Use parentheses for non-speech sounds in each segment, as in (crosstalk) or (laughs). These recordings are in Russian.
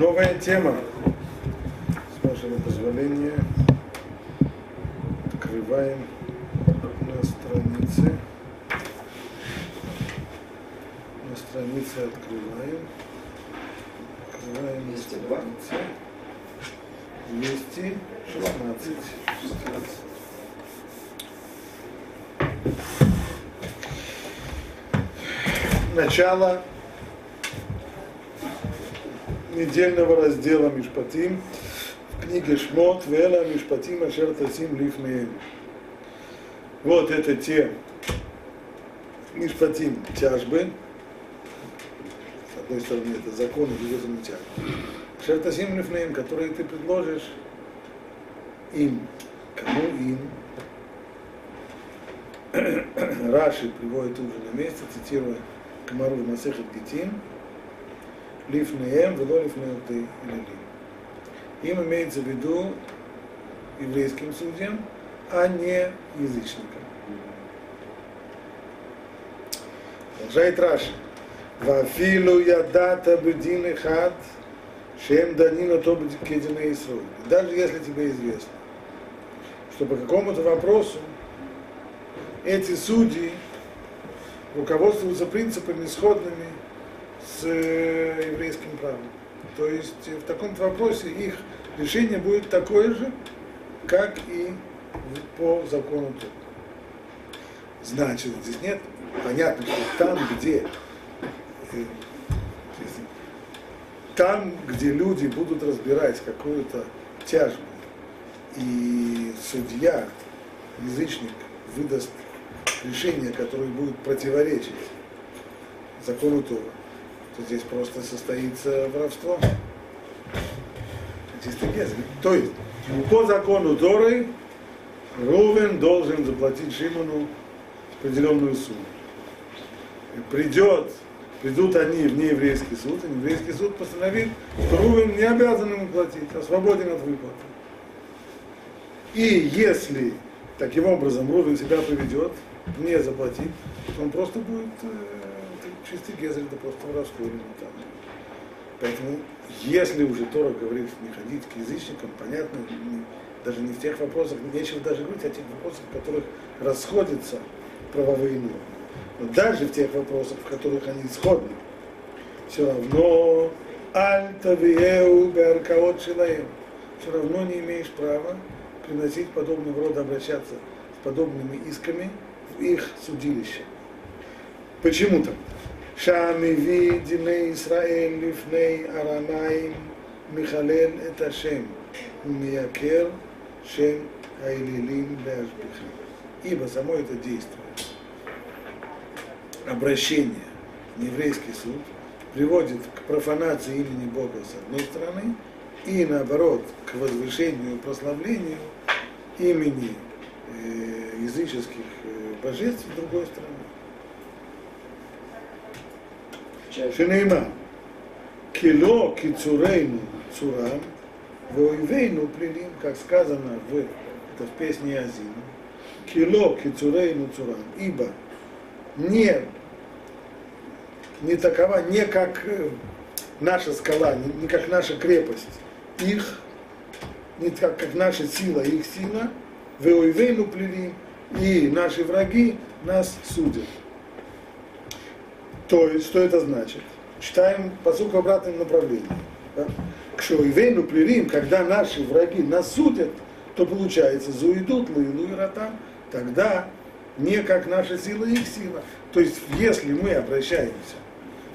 Новая тема. С вашего позволения открываем на странице. На странице открываем. Открываем на 202. странице. 216. 16. Начало недельного раздела Мишпатим в книге Шмот Вела Мишпатим Ашер Тасим Лифнеем. Вот это те Мишпатим тяжбы. С одной стороны, это законы, с другой стороны, тяжбы. Ашер Тасим Лифнеем, которые ты предложишь им. Кому им? (coughs) Раши приводит уже на месте, цитируя Камару Масехет Гитин, лифнеем, вело лифнеуты или Им имеется в виду еврейским судьям, а не язычникам. Продолжает Раши. Вафилу ядата бедин хат, шем данина то кедина Исруэль. Даже если тебе известно, что какому-то вопросу эти судьи руководствуются принципами сходными с э, еврейским правом. То есть э, в таком вопросе их решение будет такое же, как и по закону Тора. Значит, здесь нет, понятно, что там, где э, там, где люди будут разбирать какую-то тяжбу, и судья, язычник, выдаст решение, которое будет противоречить закону Тора, то здесь просто состоится воровство. Чисто. То есть, по закону Торы Рувен должен заплатить Шимону определенную сумму. И придет, придут они в нееврейский суд, и еврейский суд постановит, что Рувен не обязан ему платить, а свободен от выплаты. И если таким образом Рувен себя поведет, не заплатит, то он просто будет э, чистый гезель, это просто воровство. Поэтому, если уже Тора говорит не ходить к язычникам, понятно, даже не в тех вопросах, нечего даже говорить о тех вопросах, в которых расходятся правовые нормы. Но даже в тех вопросах, в которых они сходны, все равно альтавиеу беркаот шилаем. Все равно не имеешь права приносить подобного рода, обращаться с подобными исками в их судилище. Почему так? שהמביא דיני ישראל לפני ארמיים מחלל את השם ומייקר שם האלילים להשביחים. Ибо само это действие, обращение в еврейский суд приводит к профанации имени Бога с одной стороны и наоборот к возвышению и прославлению имени э, языческих э, божеств с другой стороны. שנאמר, כי לא קיצורנו צורם, ואויבינו פלילים, как сказано в, это в песне Азина, кило кицурейну цурам, ибо не, не такова, не как э, наша скала, не, не как наша крепость, их, не как, как наша сила, их сила, веойвейну плели, и наши враги нас судят. То есть, что это значит? Читаем посук в обратном направлении. К шоивейну плерим, когда наши враги нас судят, то получается зуидут лылу и ратам, тогда не как наша сила их сила. То есть, если мы обращаемся,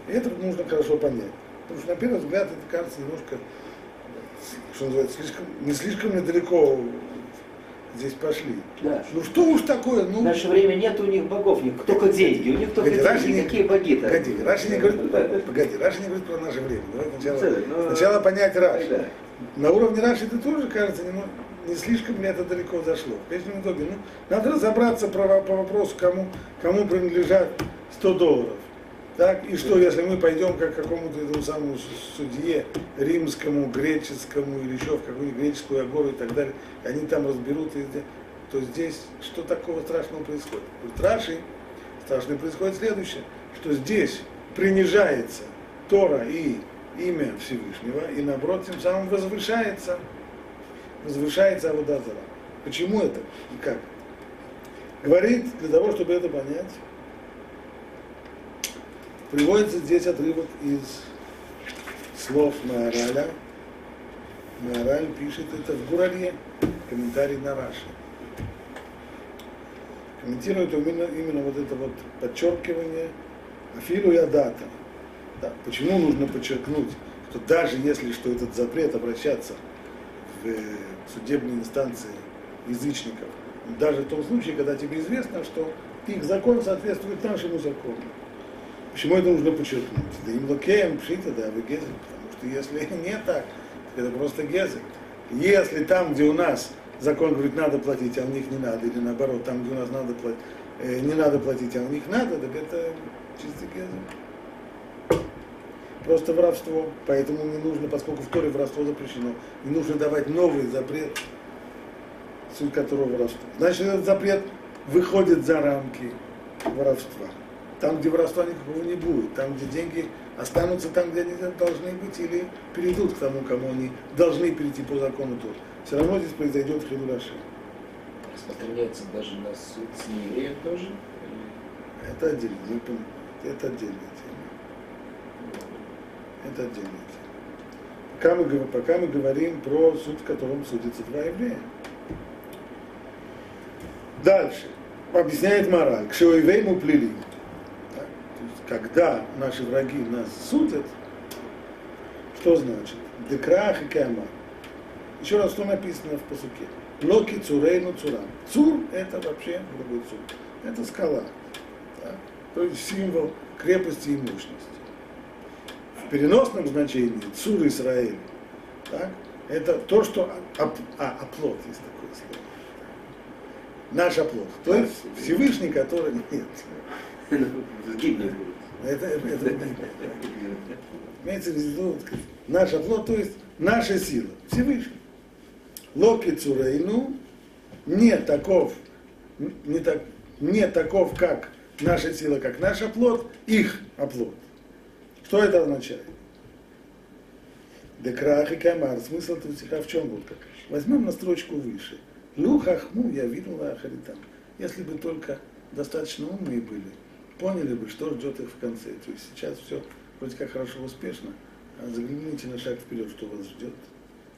это нужно хорошо понять. Потому что на первый взгляд это кажется немножко, что называется, слишком, не слишком недалеко здесь пошли. Да. Ну что уж такое, ну... В наше время нет у них богов, только деньги, у них только Погоди, деньги. не- Какие боги-то? Погоди, Раши не говорит, Да, да. погоди, Раши не говорит про наше время. Давай сначала, но- сначала понять Раши. Да. На уровне Раши это тоже кажется, не, не слишком ли это далеко зашло. В конечном итоге, ну, надо разобраться про, по вопросу, кому, кому принадлежат 100 долларов. Так, и что, если мы пойдем как к какому-то этому самому судье римскому, греческому или еще в какую-нибудь греческую агору и так далее, и они там разберут, и, то здесь что такого страшного происходит? Говорит, Раши, страшно происходит следующее, что здесь принижается Тора и имя Всевышнего, и наоборот, тем самым возвышается, возвышается Авудазара. Почему это и как? Говорит, для того, чтобы это понять, приводится здесь отрывок из слов Маораля. Маораль пишет это в Гуралье, комментарий на Раши. Комментирует именно, именно вот это вот подчеркивание Афилу и Адата. Да, почему нужно подчеркнуть, что даже если что этот запрет обращаться в судебные инстанции язычников, даже в том случае, когда тебе известно, что их закон соответствует нашему закону. Почему это нужно подчеркнуть? Да им лакеем пшита, да, вы гезель. Потому что если (laughs) не так, это просто гезель. Если там, где у нас закон говорит, надо платить, а у них не надо, или наоборот, там, где у нас надо платить, э, не надо платить, а у них надо, так это чистый гезель. Просто воровство. Поэтому не нужно, поскольку в Торе воровство запрещено, не нужно давать новый запрет суть которого воровство. Значит, этот запрет выходит за рамки воровства. Там, где воровства никакого не будет, там, где деньги останутся там, где они должны быть, или перейдут к тому, кому они должны перейти по закону тоже. Все равно здесь произойдет хилураши. Распространяется даже на суд с неевреем тоже? Это отдельно, это отдельная тема. Это отдельная тема. Пока мы, пока мы говорим про суд, в котором судятся два еврея. Дальше. Объясняет мораль. Кшеоивейму плели. Когда наши враги нас судят, что значит? Декрах и кема. Еще раз, что написано в посуке? Локи цурейну цурам. Цур – это вообще другой цур. Это скала. Да? То есть символ крепости и мощности. В переносном значении цур Израиль так, это то, что оп, а, оплот есть такое слово наш оплот. То есть Всевышний, который (laughs) нет. Это, это, это имеется в виду наш оплот, то есть наша сила. Всевышний. Локи Цурейну не таков, не, так, не таков, как наша сила, как наш оплот, их оплот. Что это означает? Декрах и камар. Смысл этого стиха в чем был? Возьмем на строчку выше. Ну, хахму я видел ахаритам. Если бы только достаточно умные были, поняли бы, что ждет их в конце. То есть сейчас все вроде как хорошо, успешно, а загляните на шаг вперед, что вас ждет.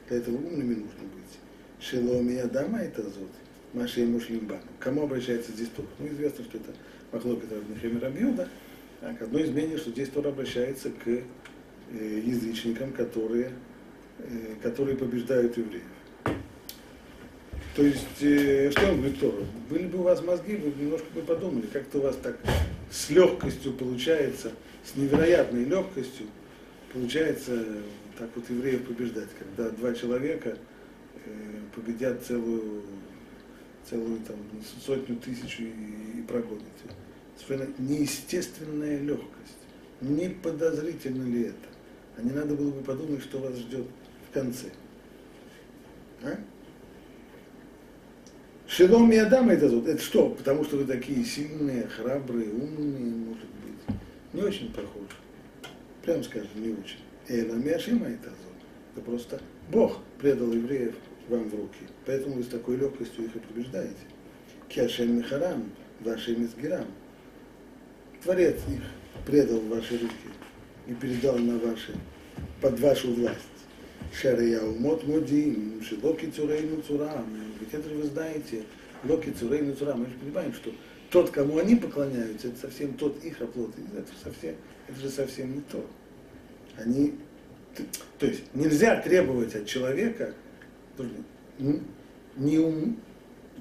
Для этого умными нужно быть. Шило меня дама это зод, Маша и Мушлимбану. Кому обращается здесь Тор? Ну, известно, что это Махлокет Рабнихем Рабьюда. Так, одно из мнений, что здесь Тор обращается к э, язычникам, которые, э, которые побеждают евреев. То есть, э, что он говорит Тору? Были бы у вас мозги, вы немножко бы подумали, как-то у вас так с легкостью получается, с невероятной легкостью получается так вот евреев побеждать, когда два человека э, победят целую, целую там, сотню, тысячу и, и прогонят. Совершенно неестественная легкость. Не подозрительно ли это? А не надо было бы подумать, что вас ждет в конце. А? Шелом Миадама это зод. Это что? Потому что вы такие сильные, храбрые, умные, может быть. Не очень похоже. Прям скажем, не очень. Эла Миашима это зод. Это просто Бог предал евреев вам в руки. Поэтому вы с такой легкостью их и побеждаете. Кяшем Михарам, вашим Изгирам. Творец их предал в ваши руки и передал на ваши, под вашу власть. Шарияумот модим, шилоки цурейну цурам. Ведь это вы знаете, локи цурейну цурам. Мы же понимаем, что тот, кому они поклоняются, это совсем тот их оплот. Это, совсем, это же совсем не то. Они, то есть нельзя требовать от человека, не ум,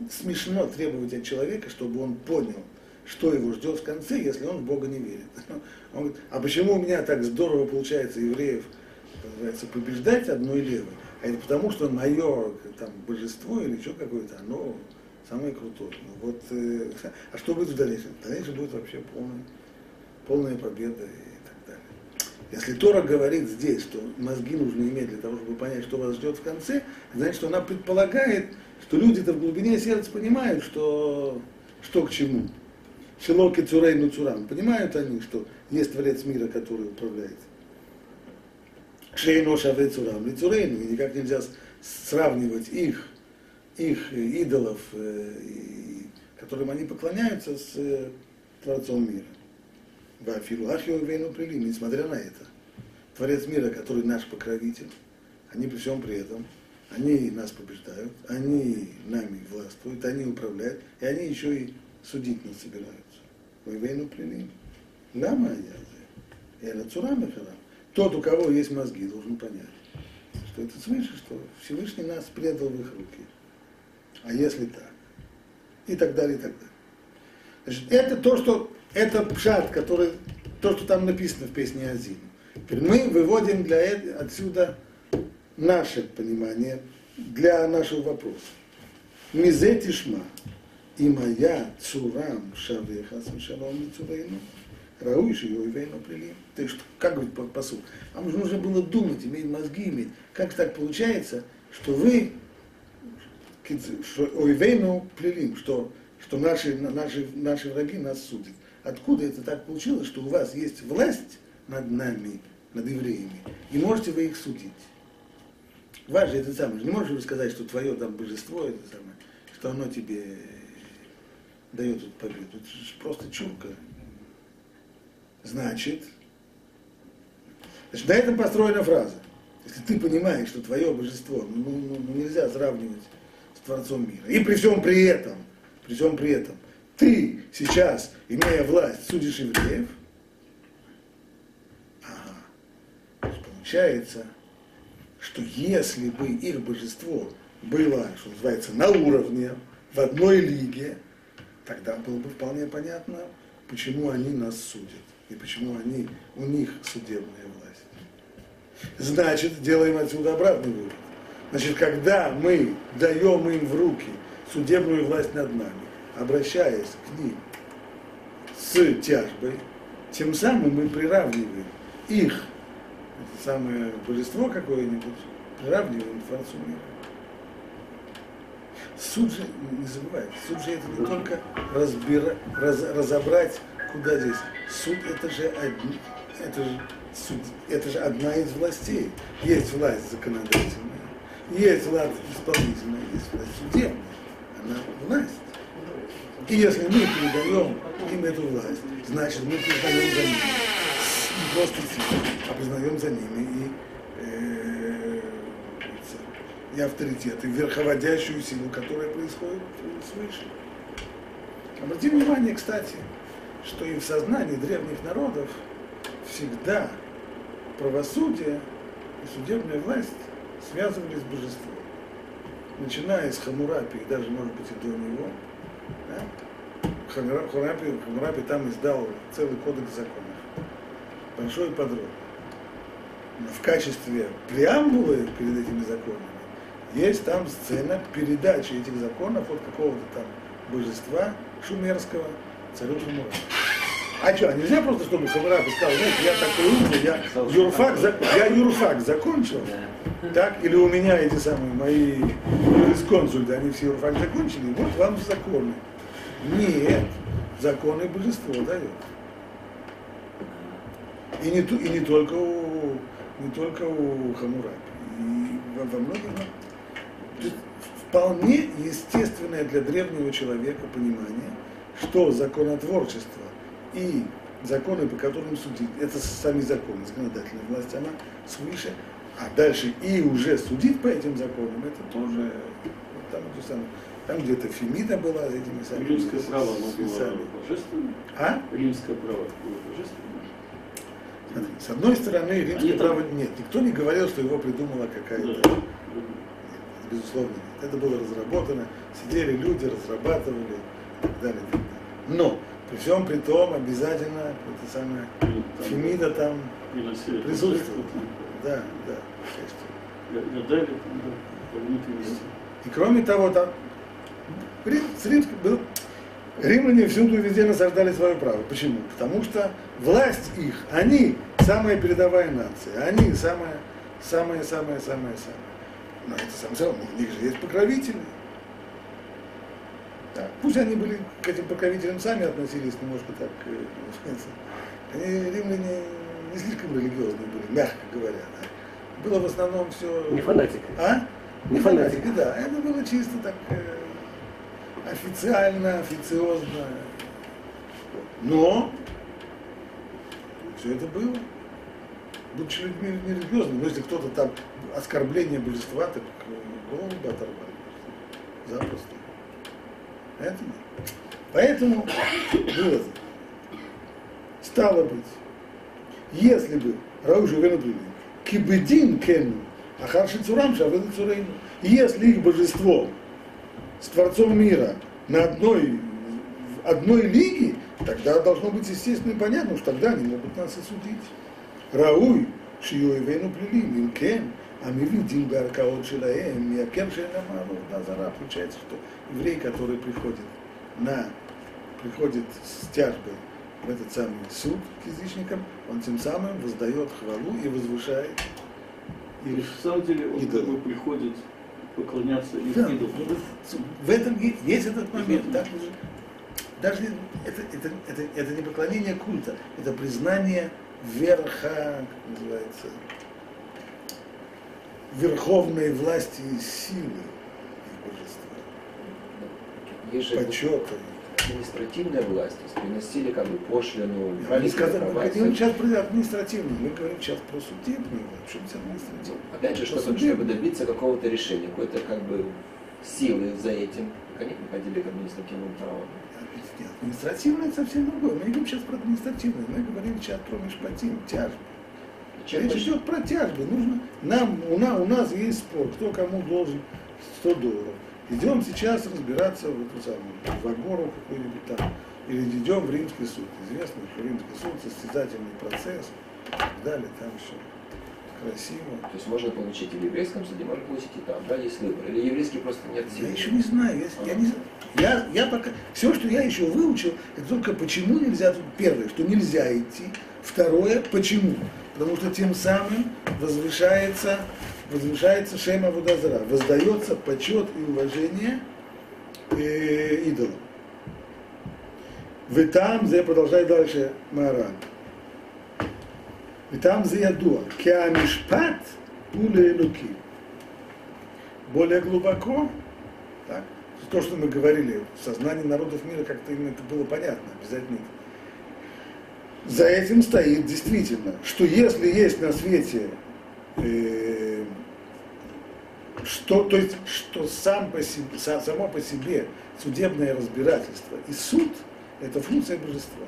смешно требовать от человека, чтобы он понял, что его ждет в конце, если он в Бога не верит. (laughs) Он говорит, а почему у меня так здорово получается евреев называется, побеждать одной левой, а это потому, что мое там, божество или еще какое-то, оно самое крутое. Ну, вот, э, (laughs) а что будет в дальнейшем? В дальнейшем будет вообще полная, полная победа и так далее. Если Тора говорит здесь, что мозги нужно иметь для того, чтобы понять, что вас ждет в конце, значит, что она предполагает, что люди-то в глубине сердца понимают, что, что к чему. Шилоки Цурей Нуцурам. Понимают они, что есть Творец мира, который управляет Шейно шаве цурам лицурейну, и никак нельзя сравнивать их, их идолов, э, которым они поклоняются, с э, Творцом мира. Вафилу Ахио Вейну Прилим, несмотря на это. Творец мира, который наш покровитель, они при всем при этом, они нас побеждают, они нами властвуют, они управляют, и они еще и судить нас собираются. Вейну Прилим. Лама я это Цурам Харам. Тот, у кого есть мозги, должен понять, что это свыше, что Всевышний нас предал в их руки. А если так? И так далее, и так далее. Значит, это то, что, это пшат, который, то, что там написано в песне Азим. Мы выводим для отсюда наше понимание для нашего вопроса. Мизе тишма, и моя цурам шавеха шалом мицурейну, рауиш и вейну прилим. То есть, как говорит по посуд? Вам же нужно было думать, иметь мозги, иметь. Как так получается, что вы, что ойвейну прилим, что, что наши, наши, наши враги нас судят. Откуда это так получилось, что у вас есть власть над нами, над евреями, и можете вы их судить? Важно это самое. Не можешь сказать, что твое там божество, это самое, что оно тебе дает эту победу. Это же просто чурка. Значит, значит, на этом построена фраза. Если ты понимаешь, что твое божество ну, ну, ну, ну, нельзя сравнивать с Творцом мира, и при всем при этом, при всем при этом, ты сейчас, имея власть, судишь евреев, ага, получается, что если бы их божество было, что называется, на уровне, в одной лиге, тогда было бы вполне понятно, почему они нас судят и почему они, у них судебная власть. Значит, делаем отсюда обратный вывод. Значит, когда мы даем им в руки судебную власть над нами, обращаясь к ним с тяжбой, тем самым мы приравниваем их, это самое божество какое-нибудь, приравниваем к Творцу мира. Суд же, не забывайте, суд же это не только разбира, раз, разобрать, куда здесь. Суд это же, одни, это, же, суд, это же одна из властей. Есть власть законодательная, есть власть исполнительная, есть власть судебная. Она власть. И если мы передаем им эту власть, значит мы признаем за ними. Не просто а признаем за ними и и авторитет, и верховодящую силу, которая происходит свыше. Обратим внимание, кстати, что и в сознании древних народов всегда правосудие и судебная власть связывались с божеством. Начиная с Хамурапи, даже, может быть, и до него, да? Хамурапи, Хамурапи там издал целый кодекс законов, большой и подробный. Но в качестве преамбулы перед этими законами есть там сцена передачи этих законов от какого-то там божества шумерского царю Шумура. А что, а нельзя просто, чтобы Хамурапи сказал, знаете, я такой умный, я юрфак, я юрфак закончил, так, или у меня эти самые мои юрисконсульты, они все юрфак закончили, вот вам законы. Нет, законы божество дает. И не, и не только у, не только у Хамурапи, и во, во многих вполне естественное для древнего человека понимание, что законотворчество и законы, по которым судить, это сами законы, законодательная власть, она свыше, а дальше и уже судить по этим законам, это тоже там, то самое, там где-то Фемида была с этими самими. Римское право было божественное? А? Римское право было? Смотри, с одной стороны, римское Они право там... нет, никто не говорил, что его придумала какая-то да безусловно, это было разработано, сидели люди, разрабатывали так далее. Так далее. Но при всем при том обязательно это самое Фемида там присутствует. Да, да. И кроме того, там с римским был, римляне всюду и везде насаждали свое право. Почему? Потому что власть их, они самая передовая нация, они самая, самая, самая, самая, самая. Но это сам целом, у них же есть покровители. Пусть они были к этим покровителям сами относились немножко так, э, они римляне не слишком религиозные были, мягко говоря. Да. было в основном все... Не фанатик. А? Не фанатики, фанатик. да. Это было чисто так э, официально, официозно. Но все это было. Будучи людьми нерелигиозными, но если кто-то там оскорбление божества, так э, голову бы оторвали. Запросто. Это нет. Поэтому было. Стало быть, если бы Раужи Венудрили, Кибедин Кену, Ахарши Цурам Шаведу Цурейну, если их божество с Творцом мира на одной, одной лиге, тогда должно быть естественно и понятно, что тогда они могут нас и судить. Рауй, Шиоевену Плилим, Имкен, а мы видим Баркаот Шилаем, Якем Шеляману, да, зара, получается, что еврей, который приходит на, приходит с тяжбой в этот самый суд к язычникам, он тем самым воздает хвалу и возвышает То их. есть, в самом деле он Идол. как бы приходит поклоняться их Да, идолу. вот в этом есть, этот момент. Так, даже это, это, это, это не поклонение культа, это признание верха, как называется, верховной власти и силы их божества, Есть почета. административная власть, то есть приносили как бы пошлину, Они сказали, мы говорим сейчас про административную, мы говорим сейчас про судебную, что это административную. Опять же, Про чтобы, судебную. чтобы добиться какого-то решения, какой-то как бы силы за этим, они приходили к административному праву. Административное это совсем другое. Мы не говорим сейчас про административное, мы говорим сейчас про мишпатим, тяжбы. Чем Речь больше- идет про тяжбы. Нужно, нам, у, нас, у нас есть спор, кто кому должен 100 долларов. Идем сейчас разбираться в эту самую, в Агору какой-нибудь там. Или идем в римский суд. Известно, что римский суд состязательный процесс и так далее. Там все красиво. То есть можно получить и в еврейском суде, можно получить и там, да, есть выбор. Или еврейский просто нет Я силы. еще не знаю, я, я не знаю. Я, я пока, все, что я еще выучил, это только почему нельзя, первое, что нельзя идти, второе, почему. Потому что тем самым возвышается, возвышается Шема Вудазара, воздается почет и уважение э, идолам. Вы там, я продолжаю дальше Маран. И там за ядуа. Кеамишпат уле луки. Более глубоко, так, то, что мы говорили, в сознании народов мира как-то им это было понятно, обязательно. За этим стоит действительно, что если есть на свете э, что, то есть, что сам по себе, са- само по себе судебное разбирательство и суд – это функция божества.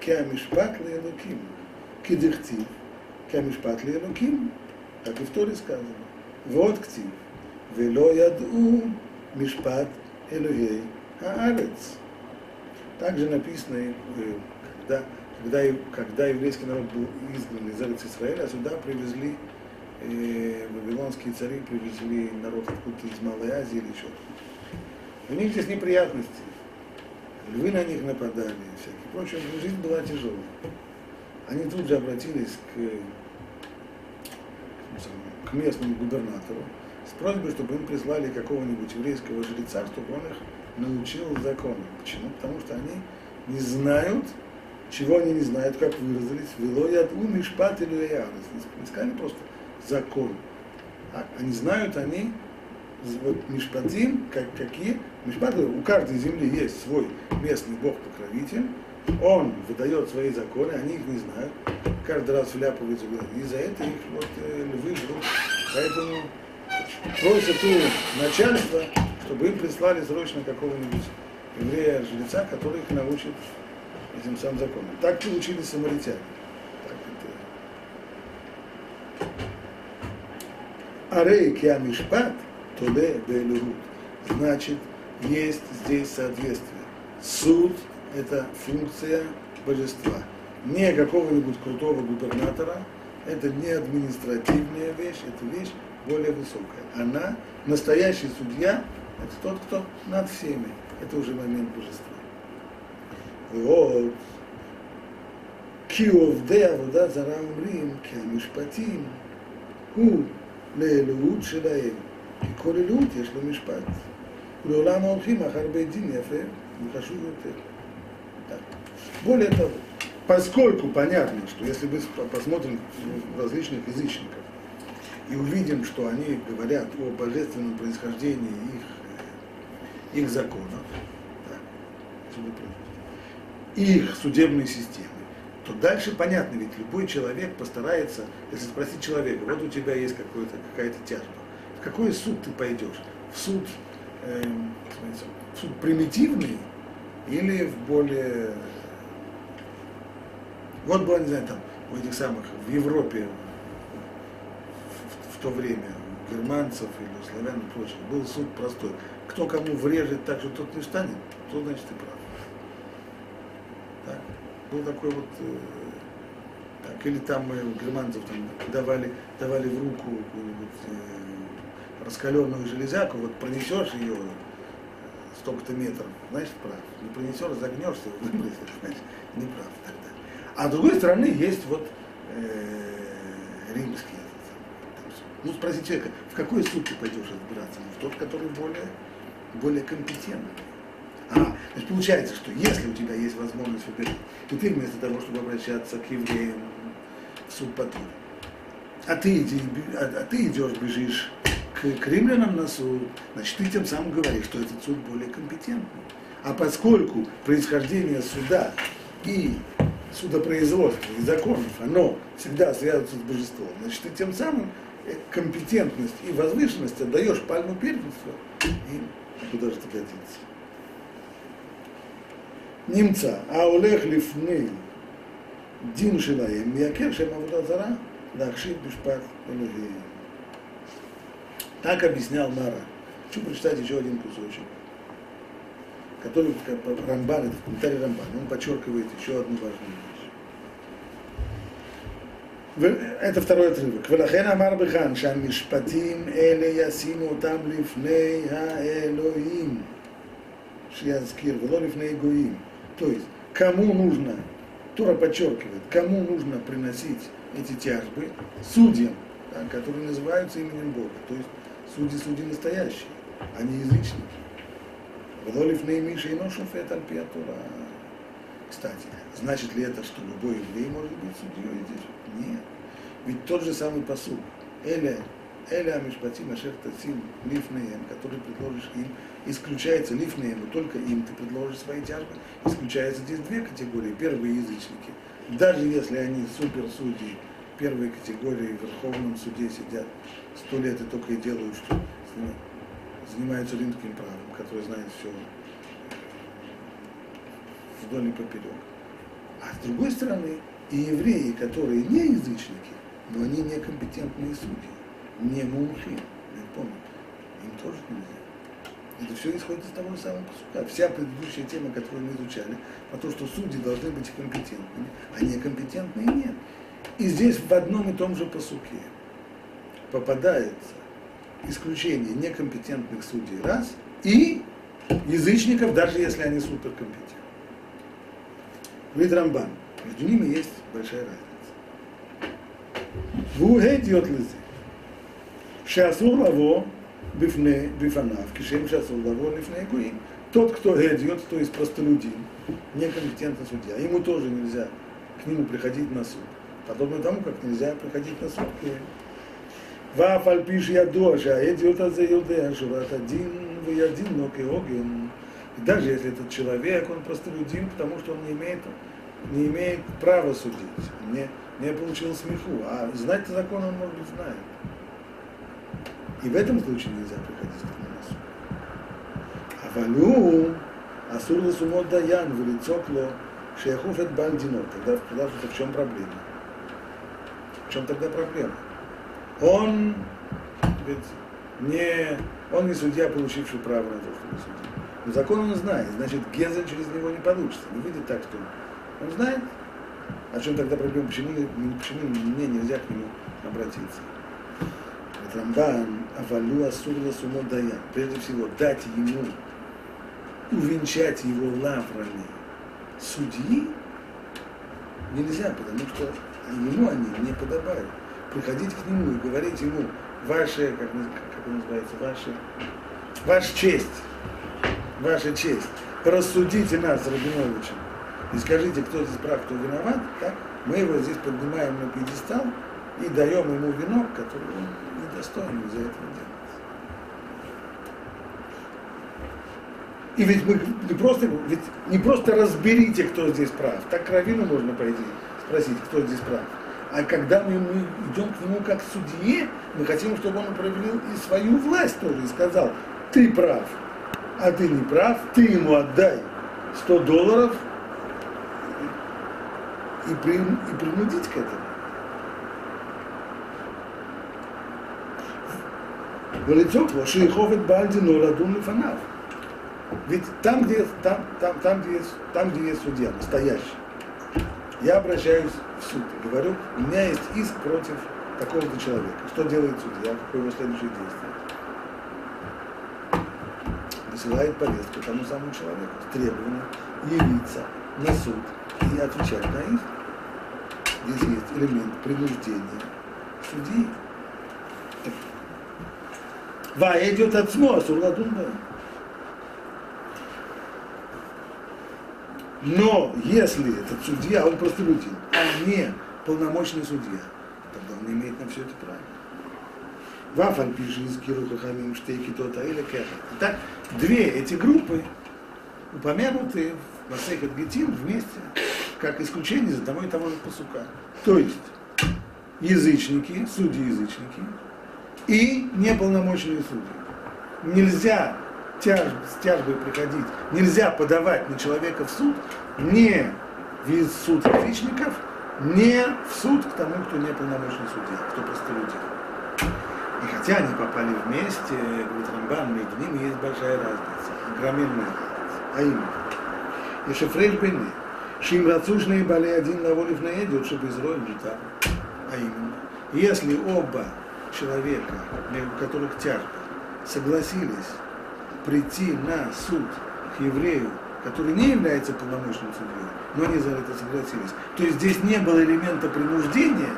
Кеамишпат леэлуким, кидыхтив, кеамишпат леэлуким, как и в Торе сказано. Вот ктив, вело яду мишпат элюгей хаарец. Также написано, э, когда, когда, когда еврейский народ был изгнан из Эрец Израиля, сюда привезли э, вавилонские цари, привезли народ откуда-то из Малой Азии или что У них здесь неприятности. Львы на них нападали, всякие. Впрочем, жизнь была тяжелая. Они тут же обратились к, самому, к местному губернатору с просьбой, чтобы им прислали какого-нибудь еврейского жреца, чтобы он их научил законам. Почему? Потому что они не знают, чего они не знают, как выразились. Вело яд ум и шпат или. Не сказали просто закон. А они знают, они вот мишпатим, как, какие. Мишпат, у каждой земли есть свой местный бог-покровитель. Он выдает свои законы, они их не знают. Каждый раз вляпываются в. И за это их вот э, львы жрут. Поэтому просят у начальства, чтобы им прислали срочно какого-нибудь еврея-жреца, который их научит этим самым законам. Так получили самаритяне. Так это... Арей киамишпат толе беэлюрут. Значит, есть здесь соответствие. Суд – это функция божества. Не какого-нибудь крутого губернатора, это не административная вещь, это вещь более высокая. Она, настоящий судья, это тот, кто над всеми. Это уже момент божества. Вот. כי עובדי עבודה זרה אומרים כי המשפטים הוא לאלוהות שלהם, כי כל אלוהות יש לו משפט. ולעולם ההולכים אחר בית דין יפה וחשוב יותר. Так. Более того, поскольку понятно, что если мы посмотрим в различных язычников, и увидим, что они говорят о божественном происхождении их, э, их законов, так, их судебной системы, то дальше понятно, ведь любой человек постарается, если спросить человека, вот у тебя есть какой-то, какая-то тяжба, в какой суд ты пойдешь? В суд, э, в суд примитивный или в более... Вот было, не знаю, там, у этих самых, в Европе в, в то время, у германцев или у славян и прочих, был суд простой. Кто кому врежет так, что тот не встанет, то значит и прав. Был такой вот э, так, или там мы германцев там, давали, давали в руку э, раскаленную железяку, вот пронесешь ее столько-то метров, значит прав. Не пронесешь, загнешься, выбросишь, (laughs) значит не прав тогда. А с другой стороны есть вот э, римские. Ну, спроси человека, в какой суд ты пойдешь разбираться? Ну, в тот, который более, более компетентный. А, значит, получается, что если у тебя есть возможность выбирать, то ты вместо того, чтобы обращаться к евреям в суд по Торе, а ты, иди, а, а ты идешь, бежишь к, к римлянам на суд, значит, ты тем самым говоришь, что этот суд более компетентный. А поскольку происхождение суда и судопроизводства и законов, оно всегда связывается с божеством, значит, ты тем самым э, компетентность и возвышенность отдаешь пальму первенства и куда же это годится. נמצא ההולך לפני דין שלהם, מייקר שם עבודה זרה, להכשיר משפט אלוהים. Так объяснял Мара. Хочу прочитать еще один кусочек, который Рамбан, это в комментарии Рамбан, он подчеркивает еще одну важную вещь. Это второй отрывок. ולכן אמר בכאן שהמשפטים אלה ישימו אותם לפני האלוהים שיזכיר ולא לפני גויים. То есть, кому нужно, Тура подчеркивает, кому нужно приносить эти тяжбы? Судьям, да, которые называются именем Бога. То есть, судьи, судьи настоящие, а не язычники. Владолив Неймиша и Ношуфет Альпиатура. Кстати, значит ли это, что любой еврей может быть судьей? Нет. Ведь тот же самый посуд. Эля, Эля Амишпатим Ашер Тасим Лифнеем, который предложишь им, исключается Лифнеем, и только им ты предложишь свои тяжбы. Исключается здесь две категории. Первые язычники. Даже если они суперсудьи, первой категории в Верховном суде сидят сто лет и только и делают, что занимаются римским правом, который знает все вдоль и поперек. А с другой стороны, и евреи, которые не язычники, но они некомпетентные судьи, не мумхи, помню, им тоже нельзя. Это все исходит из того же самого посука. Вся предыдущая тема, которую мы изучали, про то, что судьи должны быть компетентными, а некомпетентные нет. И здесь в одном и том же посуке попадается исключение некомпетентных судей раз и язычников, даже если они суперкомпетентны. Говорит Рамбан, между ними есть большая разница. Вугедиот лизе. Шасур лаво бифне бифанав, кишем шасур лаво лифне гуим. Тот, кто гедиот, то есть простолюдин, некомпетентный судья, ему тоже нельзя к нему приходить на суд. Подобно тому, как нельзя приходить на суд к ואף על פי שידוע שהאדיוט הזה יודע שורת הדין וידין לו כהוגן. И даже если этот человек, он простолюдин, потому что он не имеет, не имеет права судить, не, не получил смеху, а знать закон он, может быть, знает. И в этом случае нельзя приходить к нему на суд. А валю асур ласумот даян вылицок ло шейхуф эт бальдинот. Тогда, тогда в чем проблема? В чем тогда проблема? Он ведь не, он не судья, получивший право на то, чтобы судить. Но закон он знает, значит, Гезель через него не получится. Не выйдет так, что он знает. О чем тогда проблема? Почему, почему мне нельзя к нему обратиться? Рамбан, Авалю Асурла Сумодая. Прежде всего, дать ему, увенчать его лаврами судьи нельзя, потому что ему они не подобают приходить к нему и говорить ему ваше, как, как это называется, ваше, ваша честь, ваша честь, рассудите нас, Рабиновичем, и скажите, кто здесь прав, кто виноват, так? мы его здесь поднимаем на пьедестал и даем ему венок, который он недостоин за это делать. И ведь мы не просто, ведь не просто разберите, кто здесь прав. Так к Равину можно пойти спросить, кто здесь прав. А когда мы, мы идем к нему как к судье, мы хотим, чтобы он проявил и свою власть тоже, и сказал, ты прав, а ты не прав, ты ему отдай 100 долларов и, при, и принудить к этому. ולצעוק לו שיכוב את בעל דינו לדון לפניו. Ведь там, где, там, там, там, где есть, там, где есть судья, настоящий, я обращаюсь в суд и говорю, у меня есть иск против такого-то человека. Что делает судья, какое его следующее действие? Высылает повестку тому самому человеку с требованием явиться на суд и отвечать на иск. Здесь есть элемент принуждения судьи. Ва идет от СМО, Сурладун Но если этот судья, он простолюдин, а не полномочный судья, тогда он имеет на все это право. Вафан пишет из Киру Хахамим Штейки Тота или Кеха. Итак, две эти группы упомянуты в Масехет Гетим вместе, как исключение из одного и того же посука. То есть, язычники, судьи-язычники и неполномочные судьи. Нельзя тяж, с тяжбой приходить, нельзя подавать на человека в суд не в суд язычников, не в суд к тому, кто не полномочный судья, кто просто люди. И хотя они попали вместе, говорит Рамбан, между ними есть большая разница, огроменная разница. А именно, и шефреш бены, шим рацушные бали один на воле в наедет, чтобы изроем жита. А именно, если оба человека, между которых тяжба, согласились прийти на суд к еврею, который не является полномочным судьей, но они за это согласились. То есть здесь не было элемента принуждения,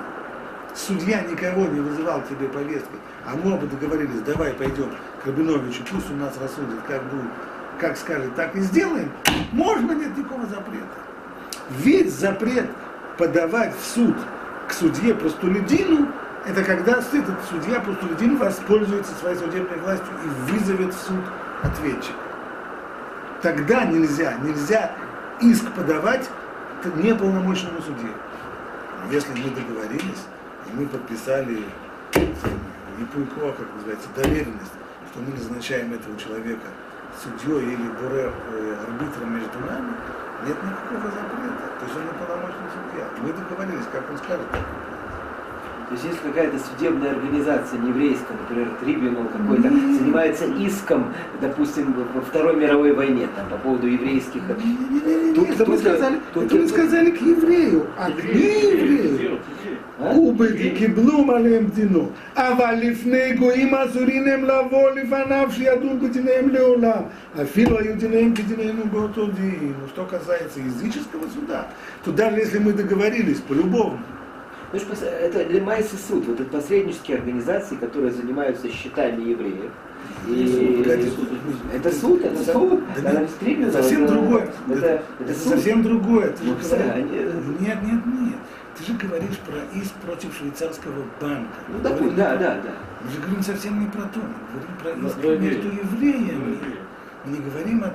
судья никого не вызывал к тебе повестки, а мы оба договорились, давай пойдем к Рабиновичу, пусть у нас рассудит, как будет, как скажет, так и сделаем, можно, нет никакого запрета. Весь запрет подавать в суд к судье простолюдину, это когда этот судья простолюдин воспользуется своей судебной властью и вызовет в суд ответчик. Тогда нельзя, нельзя иск подавать неполномочному судье. Если мы договорились, и мы подписали непуйко, как называется, доверенность, что мы назначаем этого человека судьей или буре, э, арбитром между нами, нет никакого запрета. То есть он не полномочный судья. Мы договорились, как он скажет, так то есть если какая-то судебная организация нееврейская, например, трибунал какой-то, занимается иском, допустим, во Второй мировой войне, там, по поводу еврейских... Тут, это мы сказали, тут, это мы сказали к еврею, а к нееврею. ובדי קיבלו עליהם דינו, אבל לפני גויים אסורים הם לבוא לפניו שידון בדיניהם לעולם. אפילו היו דיניהם כדינינו באותו דין. Что касается языческого суда, то даже если мы договорились ну, это Лемайс суд, вот это посреднические организации, которые занимаются счетами евреев. И это суд, это суд, это нет, совсем другое. Это, совсем другое. Ну, они... Нет, нет, нет. Ты же говоришь про иск против швейцарского банка. Ну, допустим, да, да, да. Мы же говорим совсем не про то, мы говорим про иск между евреями. Мы не говорим о, о,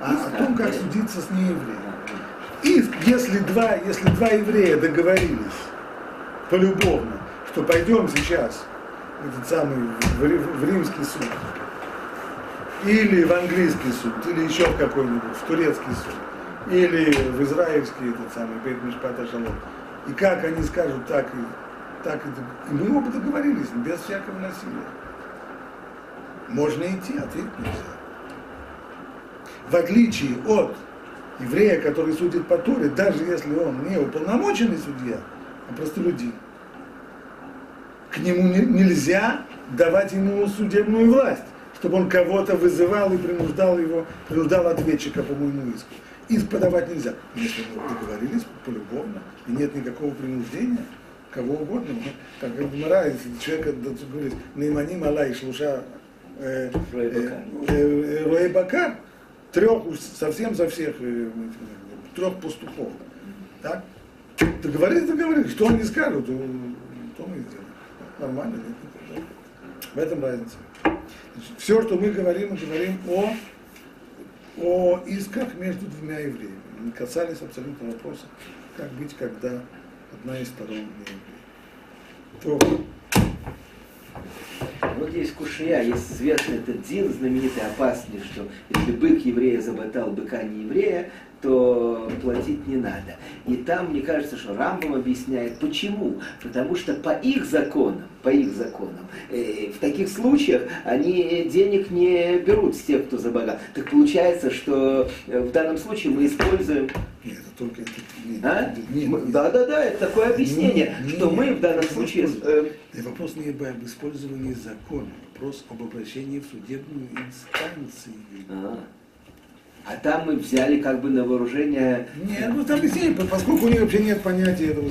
о, о, о том, как судиться с неевреем. Иск, если два, если два еврея договорились, полюбовно, что пойдем сейчас в этот самый в, римский суд, или в английский суд, или еще в какой-нибудь, в турецкий суд, или в израильский этот самый Бейт Мишпата Шалом. И как они скажут, так и так и, и мы оба договорились, без всякого насилия. Можно идти, ответить нельзя. В отличие от еврея, который судит по Туре, даже если он не уполномоченный судья, он простолюдин. К нему не, нельзя давать ему судебную власть, чтобы он кого-то вызывал и принуждал его, принуждал ответчика по моему иску. Иск подавать нельзя. Если мы договорились полюбовно, и нет никакого принуждения, кого угодно. Как Мара, если человек говорит, Нейманим Алай Шлуша э, э, э, Бакар, трех, совсем за всех, трех пастухов. Так? Договорились, договорились. Что они скажут? то мы и сделаем. Нормально, нет, нет, нет. В этом разница. все, что мы говорим, мы говорим о, о исках между двумя евреями. Мы касались абсолютно вопроса, как быть, когда одна из сторон не еврей. То, Вот есть кушия, есть известный этот дин, знаменитый, опасный, что если бык еврея заботал быка не еврея, то платить не надо. И там, мне кажется, что Рамбам объясняет, почему. Потому что по их законам, по их законам, э, в таких случаях они денег не берут с тех, кто забогал. Так получается, что э, в данном случае мы используем нет, это только это, нет, а? нет, Мы- нет. Да, да, да, это такое объяснение, Не, что не, мы в данном это случае... вопрос- э, вопрос не об об использовании закона, вопрос об обращении в судебную инстанцию. а, а там мы взяли как бы на вооружение Нет, ну там объяснение, поскольку у них вообще нет понятия этого